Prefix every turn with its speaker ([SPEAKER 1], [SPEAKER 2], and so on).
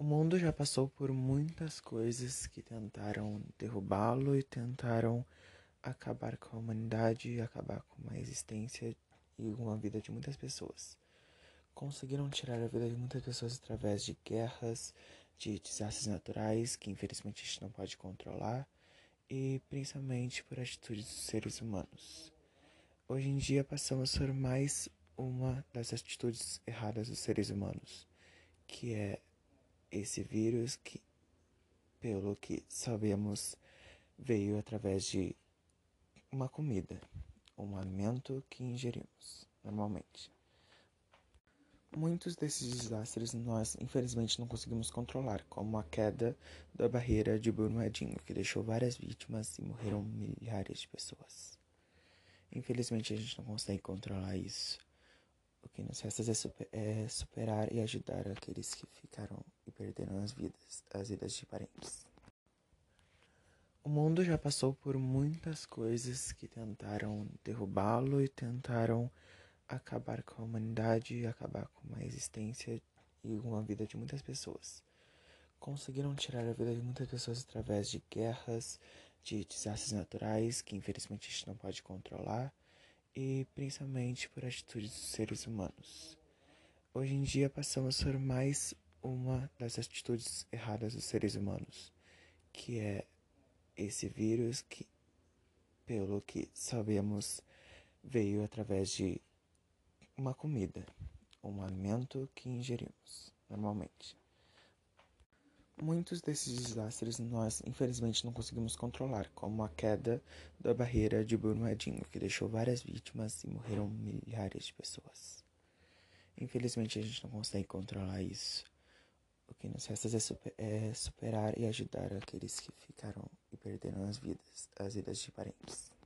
[SPEAKER 1] O mundo já passou por muitas coisas que tentaram derrubá-lo e tentaram acabar com a humanidade, acabar com a existência e com a vida de muitas pessoas. Conseguiram tirar a vida de muitas pessoas através de guerras, de desastres naturais que infelizmente a gente não pode controlar e principalmente por atitudes dos seres humanos. Hoje em dia passamos por mais uma das atitudes erradas dos seres humanos, que é esse vírus que, pelo que sabemos, veio através de uma comida, um alimento que ingerimos normalmente. Muitos desses desastres nós, infelizmente, não conseguimos controlar, como a queda da barreira de Brumadinho, que deixou várias vítimas e morreram milhares de pessoas. Infelizmente, a gente não consegue controlar isso. O que nos resta é, super, é superar e ajudar aqueles que ficaram e perderam as vidas, as vidas de parentes. O mundo já passou por muitas coisas que tentaram derrubá-lo e tentaram acabar com a humanidade, acabar com a existência e com a vida de muitas pessoas. Conseguiram tirar a vida de muitas pessoas através de guerras, de desastres naturais que infelizmente a gente não pode controlar e principalmente por atitudes dos seres humanos. Hoje em dia passamos por mais uma das atitudes erradas dos seres humanos, que é esse vírus que, pelo que sabemos, veio através de uma comida, um alimento que ingerimos normalmente. Muitos desses desastres nós, infelizmente, não conseguimos controlar, como a queda da barreira de Brumadinho, que deixou várias vítimas e morreram milhares de pessoas. Infelizmente, a gente não consegue controlar isso. O que nos resta é, super, é superar e ajudar aqueles que ficaram e perderam as vidas, as vidas de parentes.